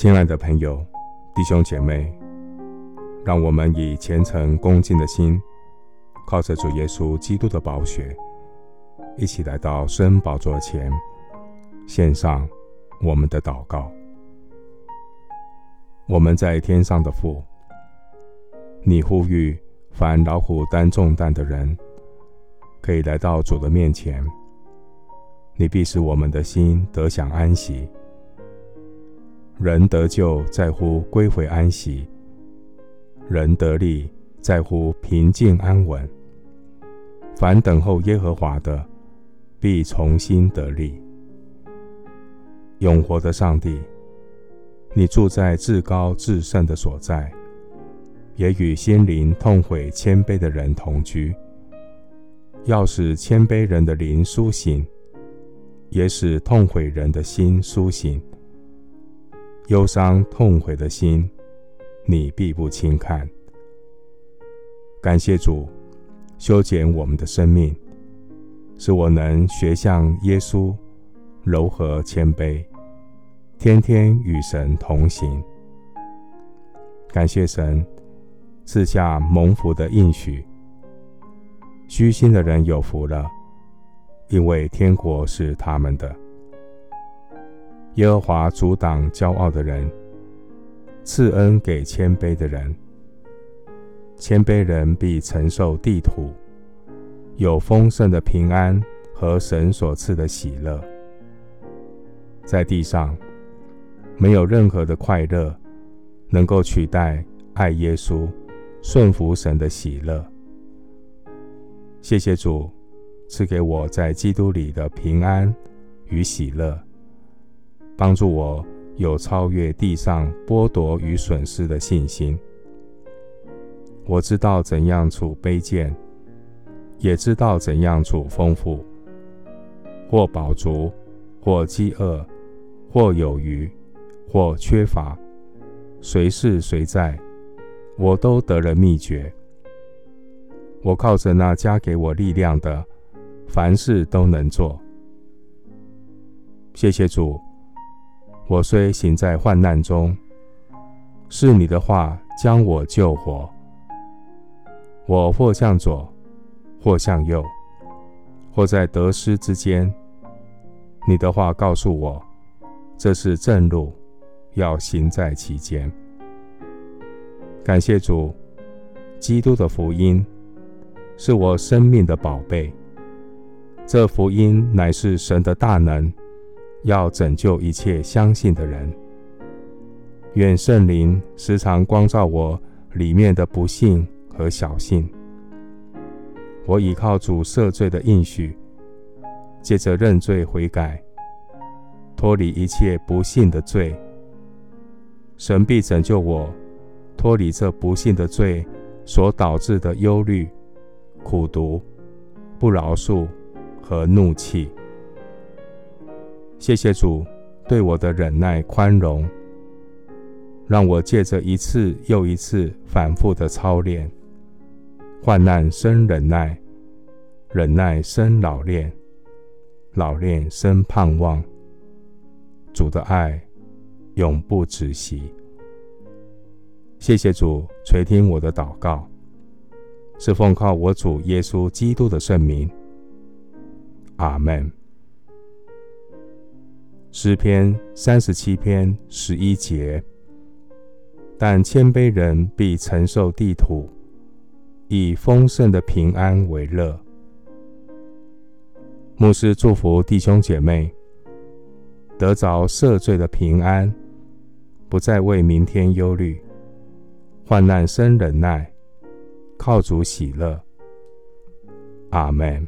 亲爱的朋友、弟兄姐妹，让我们以虔诚恭敬的心，靠着主耶稣基督的宝血，一起来到施恩宝座前，献上我们的祷告。我们在天上的父，你呼吁凡老虎担重担的人，可以来到主的面前，你必使我们的心得享安息。人得救在乎归回安息，人得利在乎平静安稳。凡等候耶和华的，必重新得利。永活的上帝，你住在至高至圣的所在，也与心灵痛悔谦卑的人同居，要使谦卑人的灵苏醒，也使痛悔人的心苏醒。忧伤痛悔的心，你必不轻看。感谢主，修剪我们的生命，使我能学像耶稣，柔和谦卑，天天与神同行。感谢神赐下蒙福的应许，虚心的人有福了，因为天国是他们的。耶和华阻挡骄傲的人，赐恩给谦卑的人。谦卑人必承受地土，有丰盛的平安和神所赐的喜乐。在地上，没有任何的快乐能够取代爱耶稣、顺服神的喜乐。谢谢主赐给我在基督里的平安与喜乐。帮助我有超越地上剥夺与损失的信心。我知道怎样处卑贱，也知道怎样处丰富。或饱足，或饥饿，或有余，或缺乏，随是随在，我都得了秘诀。我靠着那加给我力量的，凡事都能做。谢谢主。我虽行在患难中，是你的话将我救活。我或向左，或向右，或在得失之间，你的话告诉我，这是正路，要行在其间。感谢主，基督的福音是我生命的宝贝。这福音乃是神的大能。要拯救一切相信的人。愿圣灵时常光照我里面的不信和小信。我倚靠主赦罪的应许，借着认罪悔改，脱离一切不信的罪。神必拯救我，脱离这不信的罪所导致的忧虑、苦毒、不饶恕和怒气。谢谢主对我的忍耐宽容，让我借着一次又一次反复的操练，患难生忍耐，忍耐生老练，老练生盼望。主的爱永不止息。谢谢主垂听我的祷告，是奉靠我主耶稣基督的圣名。阿门。诗篇三十七篇十一节，但谦卑人必承受地土，以丰盛的平安为乐。牧师祝福弟兄姐妹，得着赦罪的平安，不再为明天忧虑，患难生忍耐，靠主喜乐。阿门。